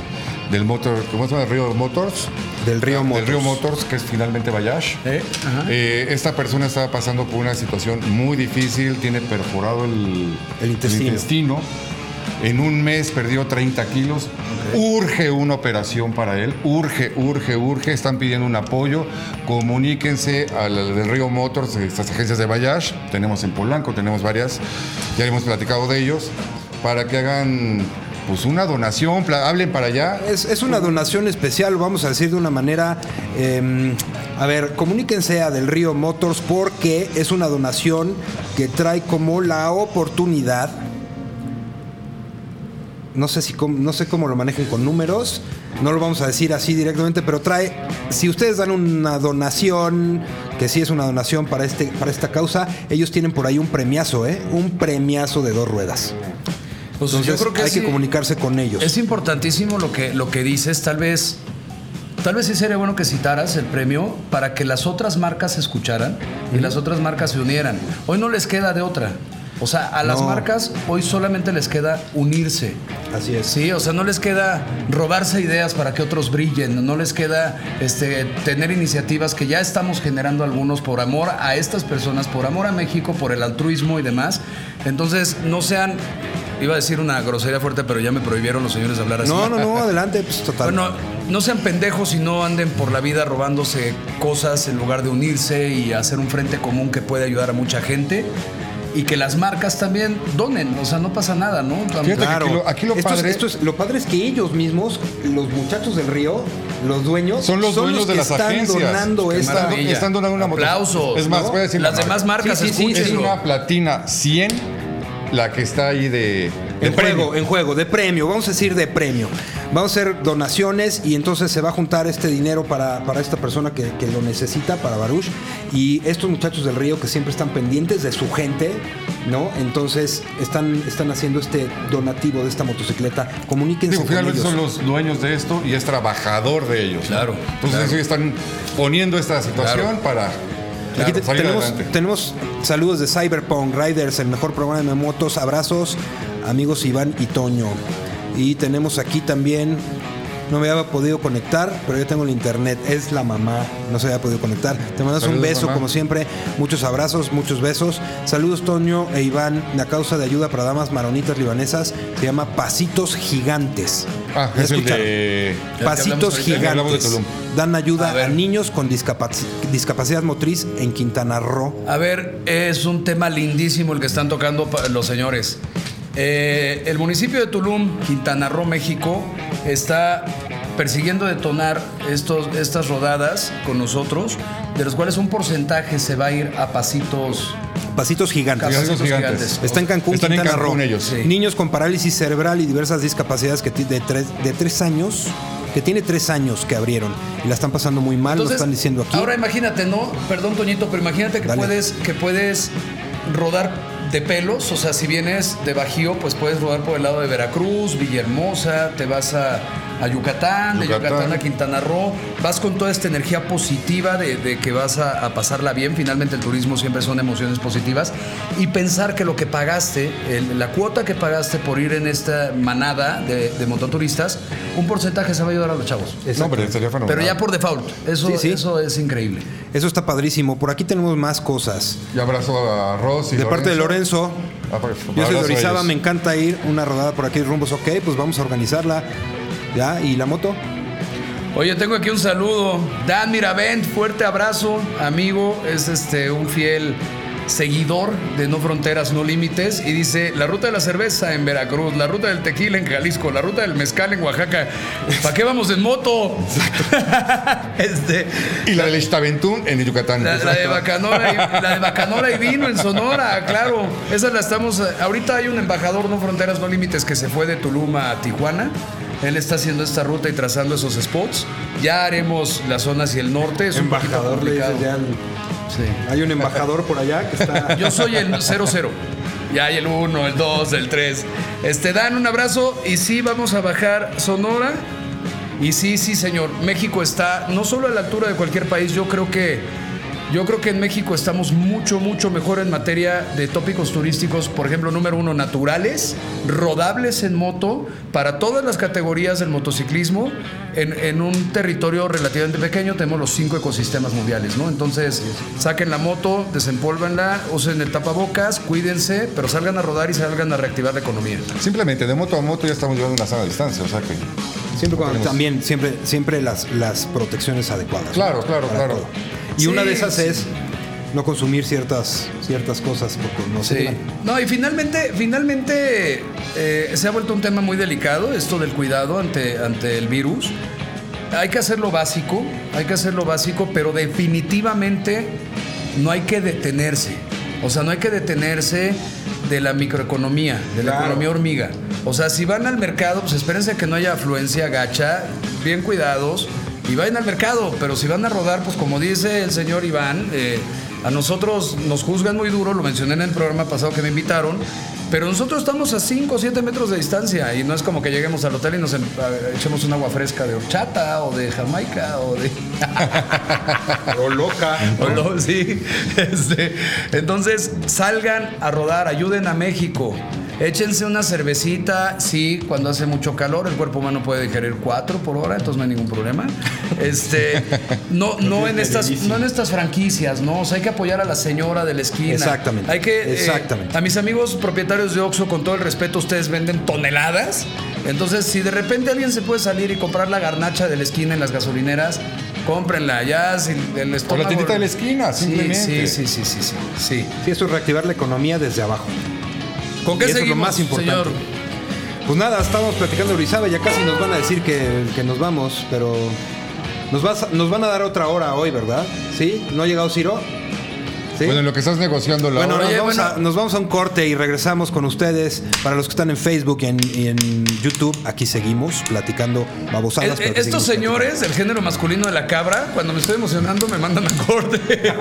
del motor, ¿cómo se llama? Río Motors. Del Río Motors. Del Río Motors, que es finalmente Bayash. ¿Eh? Eh, esta persona estaba pasando por una situación muy difícil, tiene perforado el, El intestino. intestino. En un mes perdió 30 kilos. Urge una operación para él. Urge, urge, urge. Están pidiendo un apoyo. Comuníquense al del Río Motors, estas agencias de Bayash. Tenemos en Polanco, tenemos varias. Ya hemos platicado de ellos. Para que hagan pues una donación, hablen para allá. Es, es una donación especial, vamos a decir de una manera. eh, a ver, comuníquense a Del Río Motors porque es una donación que trae como la oportunidad. No sé, si, no sé cómo lo manejen con números, no lo vamos a decir así directamente, pero trae, si ustedes dan una donación, que sí es una donación para, este, para esta causa, ellos tienen por ahí un premiazo, ¿eh? Un premiazo de dos ruedas. Pues Entonces yo creo que hay sí. que comunicarse con ellos. Es importantísimo lo que, lo que dices. Tal vez, tal vez sí sería bueno que citaras el premio para que las otras marcas se escucharan y las otras marcas se unieran. Hoy no les queda de otra. O sea, a las No. marcas hoy solamente les queda unirse. Así es. Sí, o sea, no les queda robarse ideas para que otros brillen, no les queda este, tener iniciativas que ya estamos generando algunos por amor a estas personas, por amor a México, por el altruismo y demás. Entonces, no sean, iba a decir una grosería fuerte, pero ya me prohibieron los señores hablar así. No, no, no, adelante, pues total. Bueno, no sean pendejos y no anden por la vida robándose cosas en lugar de unirse y hacer un frente común que puede ayudar a mucha gente. Y que las marcas también donen, o sea, no pasa nada, ¿no? Fíjate que Claro. aquí lo- aquí lo Esto es- padre- esto es- lo padre es que ellos mismos, los muchachos del río, los dueños, Son los dueños de que las están agencias. donando esta. están donando una moto. Aplausos. Es más, ¿no? voy a decir la Las demás marcas, Sí, sí, sí, Es una platina 100 la que está ahí de En premio. juego, en juego, de premio, vamos a decir de premio. Vamos a hacer donaciones y entonces se va a juntar este dinero para, para esta persona que, que lo necesita, para Baruch. Y estos muchachos del río que siempre están pendientes de su gente, ¿no? Entonces están, están haciendo este donativo de esta motocicleta. Comuníquense Digo, con finalmente ellos. son los dueños de esto y es trabajador de ellos. ¿no? Claro, Entonces claro. están poniendo esta situación para Aquí te- tenemos, tenemos saludos de Cyberpunk Riders, el mejor programa de motos. Abrazos, amigos Iván y Toño. Y tenemos aquí también, no me había podido conectar, pero yo tengo el internet. Es la mamá, no se había podido conectar. Te mandas un beso, mamá. como siempre. Muchos abrazos, muchos besos. Saludos, Toño e Iván. La causa de ayuda para damas maronitas libanesas se llama Pasitos Gigantes. Ah, ¿Ya es el de... Pasitos de gigantes. Dan ayuda A niños con discapaci- discapacidad motriz en Quintana Roo. A ver, es un tema lindísimo el que están tocando los señores. Eh, el municipio de Tulum, Quintana Roo, México, está persiguiendo detonar estos, estas rodadas con nosotros, de los cuales un porcentaje se va a ir a pasitos. Pasitos gigantes. Pasitos gigantes. gigantes. Está en Cancún, Están en Cancún Roo. ellos. Sí. Niños con parálisis cerebral y diversas discapacidades que de tres, de tres años, que tiene tres años que abrieron y la están pasando muy mal, lo están diciendo aquí. Ahora imagínate, ¿no? Perdón, Toñito, pero imagínate que Dale. puedes, que puedes rodar de pelos, o sea, si vienes de Bajío, pues puedes rodar por el lado de Veracruz, Villahermosa, te vas a, a Yucatán, de Yucatán. A Quintana Roo, vas con toda esta energía positiva de, de que vas a, a pasarla bien, finalmente el turismo siempre son emociones positivas, y pensar que lo que pagaste, el- la cuota que pagaste por ir en esta manada de, de mototuristas, un porcentaje se va a ayudar a los chavos. No, fenomenal. Pero ya por default, eso, Sí, sí. eso es increíble. Eso está padrísimo. Por aquí tenemos más cosas. Y abrazo a Ross y de parte de Lorenzo. Ah, pues, Yo soy de Orizaba, me encanta ir una rodada por aquí rumbos. Ok, pues vamos a organizarla. ¿Ya? ¿Y la moto? Oye, tengo aquí un saludo. Dan Miravent, fuerte abrazo, amigo. Es este un fiel seguidor de No Fronteras, No Límites. Y dice: La ruta de la cerveza en Veracruz, la ruta del tequila en Jalisco, la ruta del mezcal en Oaxaca. ¿Para qué vamos en moto? este. Y la del Ixtaventún en Yucatán. La, la de Bacanora y, la de Bacanora y vino en Sonora, claro. Esa la estamos. Ahorita hay un embajador No Fronteras No Límites que se fue de Tulum a Tijuana. Él está haciendo esta ruta y trazando esos spots. Ya haremos las zonas y el norte. Es Embajador, le complicado. dices ya al- Sí. Hay un embajador por allá que está. Yo soy el 00. Ya hay el 1, el 2, el 3. Este, dan un abrazo y sí, vamos a bajar Sonora. Y sí, sí, señor. México está no solo a la altura de cualquier país, yo creo que. Yo creo que en México estamos mucho, mucho mejor en materia de tópicos turísticos, por ejemplo, número uno, naturales, rodables en moto, para todas las categorías del motociclismo. En, en un territorio relativamente pequeño tenemos los cinco ecosistemas mundiales, ¿no? Entonces, saquen la moto, desempólvenla, usen el tapabocas, cuídense, pero salgan a rodar y salgan a reactivar la economía. Simplemente de moto a moto ya estamos llevando una sana distancia, o sea que. Siempre cuando- también, siempre, siempre las, las protecciones adecuadas. Claro, ¿no? claro, Para claro. todo. Y Sí, una de esas sí. es no consumir ciertas, ciertas cosas porque no se Sí. No, y finalmente, finalmente eh, se ha vuelto un tema muy delicado, esto del cuidado ante, ante el virus. Hay que hacer lo básico, hay que hacer lo básico, pero definitivamente no hay que detenerse. O sea, no hay que detenerse de la microeconomía, de la Claro. economía hormiga. O sea, si van al mercado, pues espérense que no haya afluencia gacha, bien cuidados, y vayan al mercado. Pero si van a rodar, pues como dice el señor Iván, eh, a nosotros nos juzgan muy duro, lo mencioné en el programa pasado que me invitaron, pero nosotros estamos a 5 o 7 metros de distancia y no es como que lleguemos al hotel y nos em- echemos un agua fresca de horchata o de Jamaica o de... O loca. O sí. Este, entonces, salgan a rodar, ayuden a México. Échense una cervecita, sí, cuando hace mucho calor, el cuerpo humano puede digerir cuatro por hora, entonces no hay ningún problema. Este, no, no en estas, no en estas franquicias, ¿no? O sea, hay que apoyar a la señora de la esquina. Exactamente, Hay que, eh, exactamente. a mis amigos propietarios de Oxxo, con todo el respeto, ustedes venden toneladas. Entonces, si de repente alguien se puede salir y comprar la garnacha de la esquina en las gasolineras, cómprenla ya. Si el estómago... la tiendita de la esquina, Sí, simplemente. Sí, sí, sí, sí, sí, sí. Sí, eso es reactivar la economía desde abajo. ¿Con Y qué eso es lo más importante. señor? Pues nada, estábamos platicando de Orizaba, ya casi nos van a decir que, que nos vamos, pero nos, vas nos van a dar otra hora hoy, ¿verdad? ¿Sí? ¿No ha llegado Ciro? ¿Sí? Bueno, en lo que estás negociando la Bueno, hora. nos, Oye, vamos bueno. A, nos vamos a un corte y regresamos con ustedes. Para los que están en Facebook y en, y en YouTube, aquí seguimos platicando babosadas. Eh, pero eh, que Estos señores del género masculino de la cabra, cuando me estoy emocionando, me mandan a corte.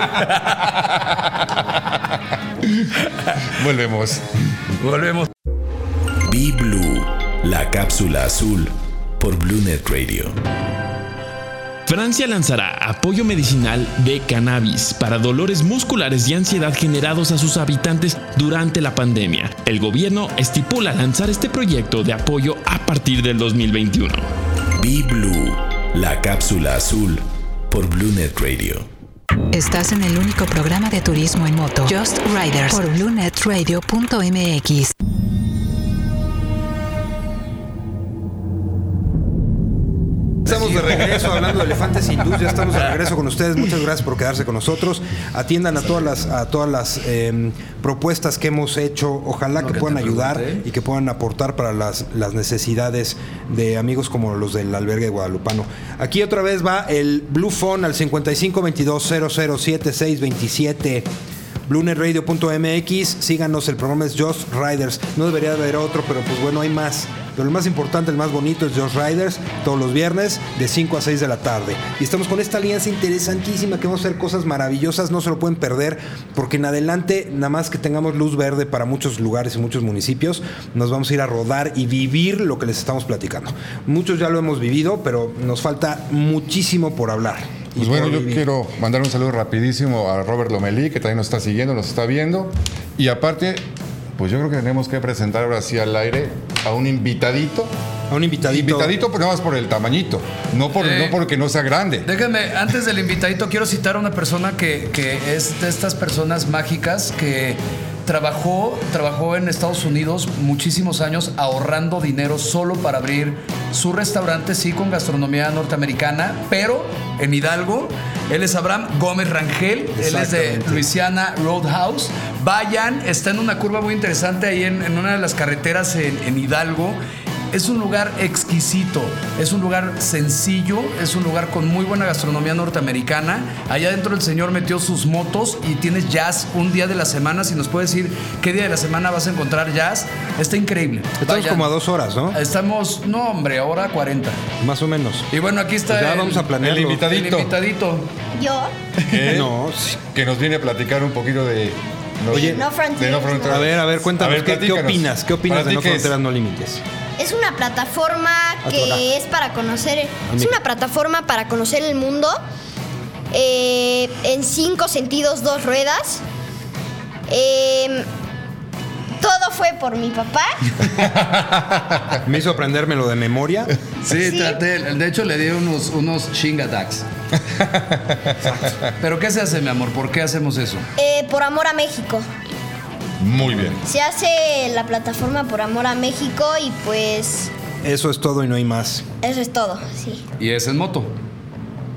Volvemos. Volvemos. Be Blue, la cápsula azul por BlueNet Radio. Francia lanzará apoyo medicinal de cannabis para dolores musculares y ansiedad generados a sus habitantes durante la pandemia. El gobierno estipula lanzar este proyecto de apoyo a partir del 2021. Be Blue, la cápsula azul por BlueNet Radio. Estás en el único programa de turismo en moto, Just Riders, por BlueNetRadio.mx. Estamos de regreso hablando de elefantes hindús, ya estamos de regreso con ustedes. Muchas gracias por quedarse con nosotros. Atiendan a todas las, a todas las eh, propuestas que hemos hecho. Ojalá que que puedan ayudar pregunté. y que puedan aportar para las, las necesidades de amigos como los del albergue guadalupano. Aquí otra vez va el Blue Phone al 5522007627. BlueNetRadio.mx, síganos, el programa es Just Riders. No debería haber otro, pero pues bueno, hay más. Pero el más importante, el más bonito es Just Riders, todos los viernes de 5 a 6 de la tarde. Y estamos con esta alianza interesantísima que vamos a hacer cosas maravillosas, no se lo pueden perder, porque en adelante, nada más que tengamos luz verde para muchos lugares y muchos municipios, nos vamos a ir a rodar y vivir lo que les estamos platicando. Muchos ya lo hemos vivido, pero nos falta muchísimo por hablar. Pues bueno, yo quiero mandar un saludo rapidísimo a Robert Lomelí, que también nos está siguiendo, nos está viendo. Y aparte, pues yo creo que tenemos que presentar ahora sí al aire a un invitadito. A un invitadito. Invitadito, pero nada más por el tamañito, no, por, Eh, no porque no sea grande. Déjenme, antes del invitadito, quiero citar a una persona que, que es de estas personas mágicas que trabajó, trabajó en Estados Unidos muchísimos años ahorrando dinero solo para abrir su restaurante, sí, con gastronomía norteamericana, pero en Hidalgo. Él es Abraham Gómez Rangel, él es de. Louisiana Roadhouse. Vayan, está en una curva muy interesante ahí en, en una de las carreteras en, en Hidalgo. Es un lugar exquisito, es un lugar sencillo, es un lugar con muy buena gastronomía norteamericana. Allá adentro el señor metió sus motos y tienes jazz un día de la semana. Si nos puede decir qué día de la semana vas a encontrar jazz, está increíble. Estamos Vayan. como a dos horas, ¿no? Estamos, no hombre, ahora 40. Más o menos. Y bueno, aquí está Pues ya el, vamos a planearlo. el invitadito. el invitadito. Yo, que, No, sí. que nos viene a platicar un poquito de. no- Oye, No. Fronteras. A ver, a ver, cuéntanos, A ver, ¿qué, qué opinas? ¿Qué opinas de No. Fronteras No Límites? Es una plataforma Atora. que es para conocer, es una plataforma para conocer el mundo eh, en cinco sentidos, dos ruedas. Eh, todo fue por mi papá. Me hizo aprendérmelo de memoria. Sí, Sí. traté. De hecho, le di unos, unos chingadags. Pero ¿qué se hace, mi amor? ¿Por qué hacemos eso? eh, por amor a México. Muy bien. Se hace la plataforma por amor a México y pues Eso es todo y no hay más. eso es todo, sí. Y es en moto.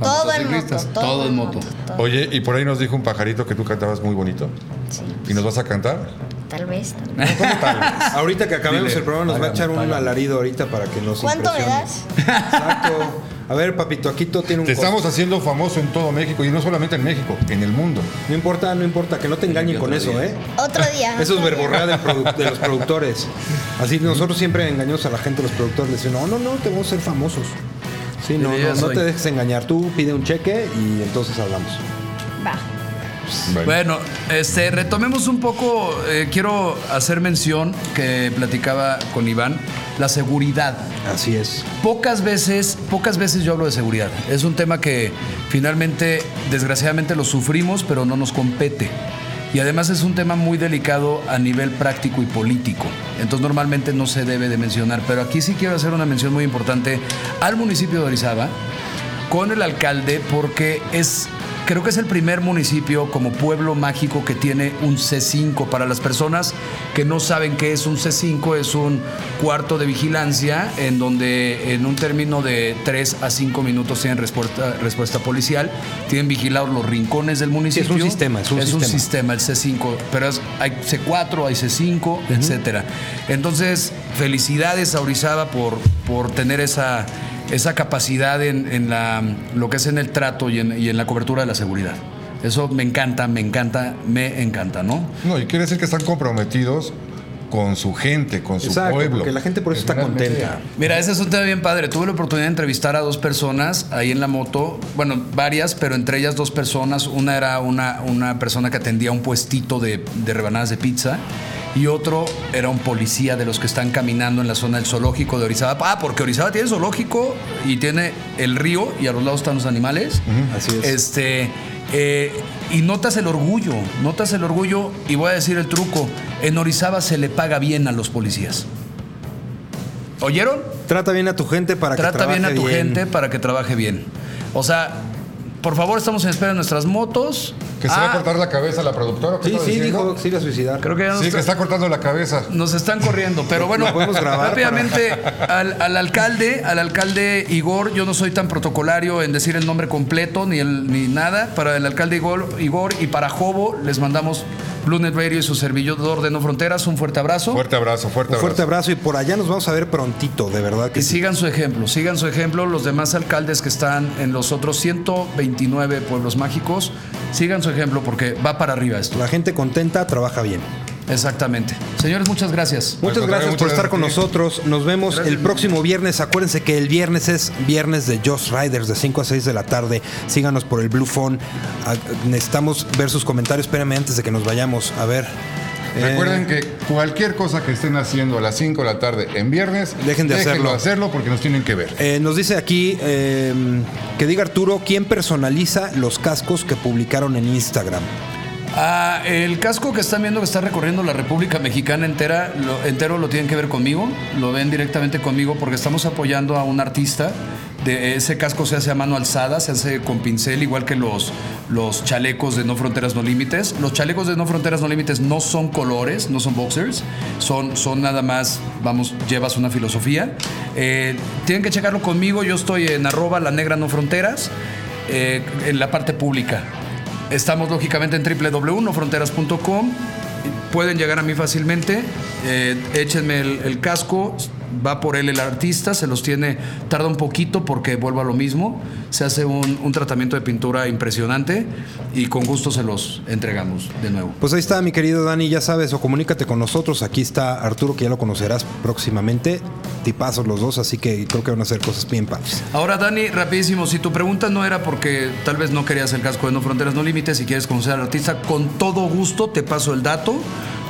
Todo en moto. Todo, Todo en moto. todo. Oye, y por ahí nos dijo un pajarito que tú cantabas muy bonito. Sí, ¿Y nos vas a cantar? tal vez. tal vez. Ahorita que acabemos Dile, el programa nos va a echar un alarido ahorita para que nos ¿Cuánto me das? Exacto. A ver, papito, aquí todo tiene un Te costo. estamos haciendo famoso en todo México y no solamente en México, en el mundo. No importa, no importa, que no te engañen con eso, ¿eh? Otro día. Eso es verborrea produ- de los productores. Así nosotros siempre engañamos a la gente, los productores, les dicen, no, no, no, te vamos a ser famosos. Sí, no, no, no te dejes engañar. Tú pide un cheque y entonces hablamos. Va. Bueno, Bueno, este, retomemos un poco, eh, quiero hacer mención que platicaba con Iván, la seguridad. Así es. Pocas veces, pocas veces yo hablo de seguridad. Es un tema que finalmente, desgraciadamente, lo sufrimos, pero no nos compete. Y además es un tema muy delicado a nivel práctico y político. Entonces normalmente no se debe de mencionar. Pero aquí sí quiero hacer una mención muy importante al municipio de Orizaba con el alcalde porque es creo que es el primer municipio como pueblo mágico que tiene un C5 para las personas que no saben qué es un C5 es un cuarto de vigilancia en donde en un término de 3 a 5 minutos tienen respuesta, respuesta policial. Tienen vigilados los rincones del municipio un sistema, es un sistema. sistema el C5 pero es- hay C4 hay C5 etcétera. Entonces felicidades a Orizaba por, por tener esa esa capacidad en, en la, lo que es en el trato y en, y en la cobertura de la seguridad. Eso me encanta, me encanta, me encanta, ¿no? No, y quiere decir que están comprometidos con su gente, con su Exacto, pueblo. porque la gente por eso está contenta. Mira, ese es un tema bien padre. Tuve la oportunidad de entrevistar a dos personas ahí en la moto. Bueno, varias, pero entre ellas dos personas. Una era una, una persona que atendía un puestito de, de rebanadas de pizza. Y otro era un policía de los que están caminando en la zona del zoológico de Orizaba. Ah, porque Orizaba tiene zoológico y tiene el río y a los lados están los animales. Así es. Este, eh, y notas el orgullo, notas el orgullo y voy a decir el truco. En Orizaba se le paga bien a los policías. ¿Oyeron? Trata bien a tu gente para Trata que trabaje bien a tu gente para que trabaje bien. O sea, por favor, estamos en espera de nuestras motos. Que se va Ah, a cortar la cabeza la productora. ¿o qué Sí, sí, diciendo? dijo que se iba a suicidar. Creo que ya nos, Sí, que está cortando la cabeza. nos están corriendo. Pero bueno, podemos grabar rápidamente al, al alcalde, al alcalde Igor, yo no soy tan protocolario en decir el nombre completo ni el, ni nada. Para el alcalde Igor, Igor y para Jobo les mandamos Bluenet Radio y su servidor de No Fronteras. Un fuerte abrazo. Fuerte abrazo, fuerte Un abrazo. fuerte abrazo y por allá nos vamos a ver prontito, de verdad que Y sí. sigan su ejemplo, sigan su ejemplo. Los demás alcaldes que están en los otros 129 pueblos mágicos, sigan su ejemplo porque va para arriba esto. La gente contenta trabaja bien. Exactamente. Señores, muchas gracias. Muchas gracias por estar con gracias nosotros. Nos vemos el próximo viernes. Acuérdense que el viernes es viernes de Just Riders de 5 a 6 de la tarde. Síganos por el Blue Phone. Ah, Necesitamos ver sus comentarios. Espérame antes de que nos vayamos. A ver. Eh, Recuerden que cualquier cosa que estén haciendo a las 5 de la tarde en viernes, Dejen de hacerlo. hacerlo porque nos tienen que ver. Eh, nos dice aquí eh, que diga Arturo quién personaliza los cascos que publicaron en Instagram. Ah, el casco que están viendo que está recorriendo la República Mexicana entera, entero lo tienen que ver conmigo, lo ven directamente conmigo porque estamos apoyando a un artista. De ese casco se hace a mano alzada, se hace con pincel, igual que los, los chalecos de No Fronteras No Límites. Los chalecos de No Fronteras No Límites no son colores, no son boxers, son, son nada más, vamos, llevas una filosofía. Eh, tienen que checarlo conmigo, yo estoy en arroba la negra no fronteras, eh, en la parte pública. Estamos lógicamente en www.nofronteras.com. Pueden llegar a mí fácilmente. Eh, échenme el, el casco. Va por él el artista. Se los tiene. Tarda un poquito porque vuelvo a lo mismo. Se hace un, un tratamiento de pintura impresionante. Y con gusto se los entregamos de nuevo. Pues ahí está, mi querido Dani, ya sabes, o comunícate con nosotros. Aquí está Arturo, que ya lo conocerás próximamente. Tipazos los dos, así que creo que van a hacer cosas bien padres. Ahora, Dani, rapidísimo, si tu pregunta no era porque tal vez no querías el casco de No Fronteras No Límites y quieres conocer al artista, con todo gusto te paso el dato,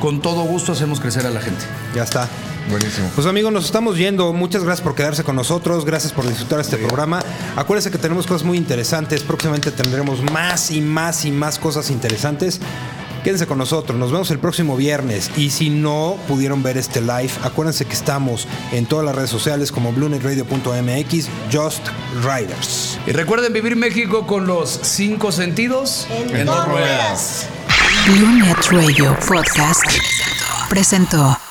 con todo gusto hacemos crecer a la gente. Ya está. Buenísimo. Pues amigos, nos estamos yendo. Muchas gracias por quedarse con nosotros. Gracias por disfrutar este programa. Acuérdense que tenemos cosas muy interesantes. Próximamente tendremos más y más y más cosas interesantes. Quédense con nosotros. Nos vemos el próximo viernes. Y si no pudieron ver este live, acuérdense que estamos en todas las redes sociales como bluenetradio.mx, Just Riders. Y recuerden vivir México con los cinco sentidos en, dos ruedas. Blue Net Radio Podcast presentó.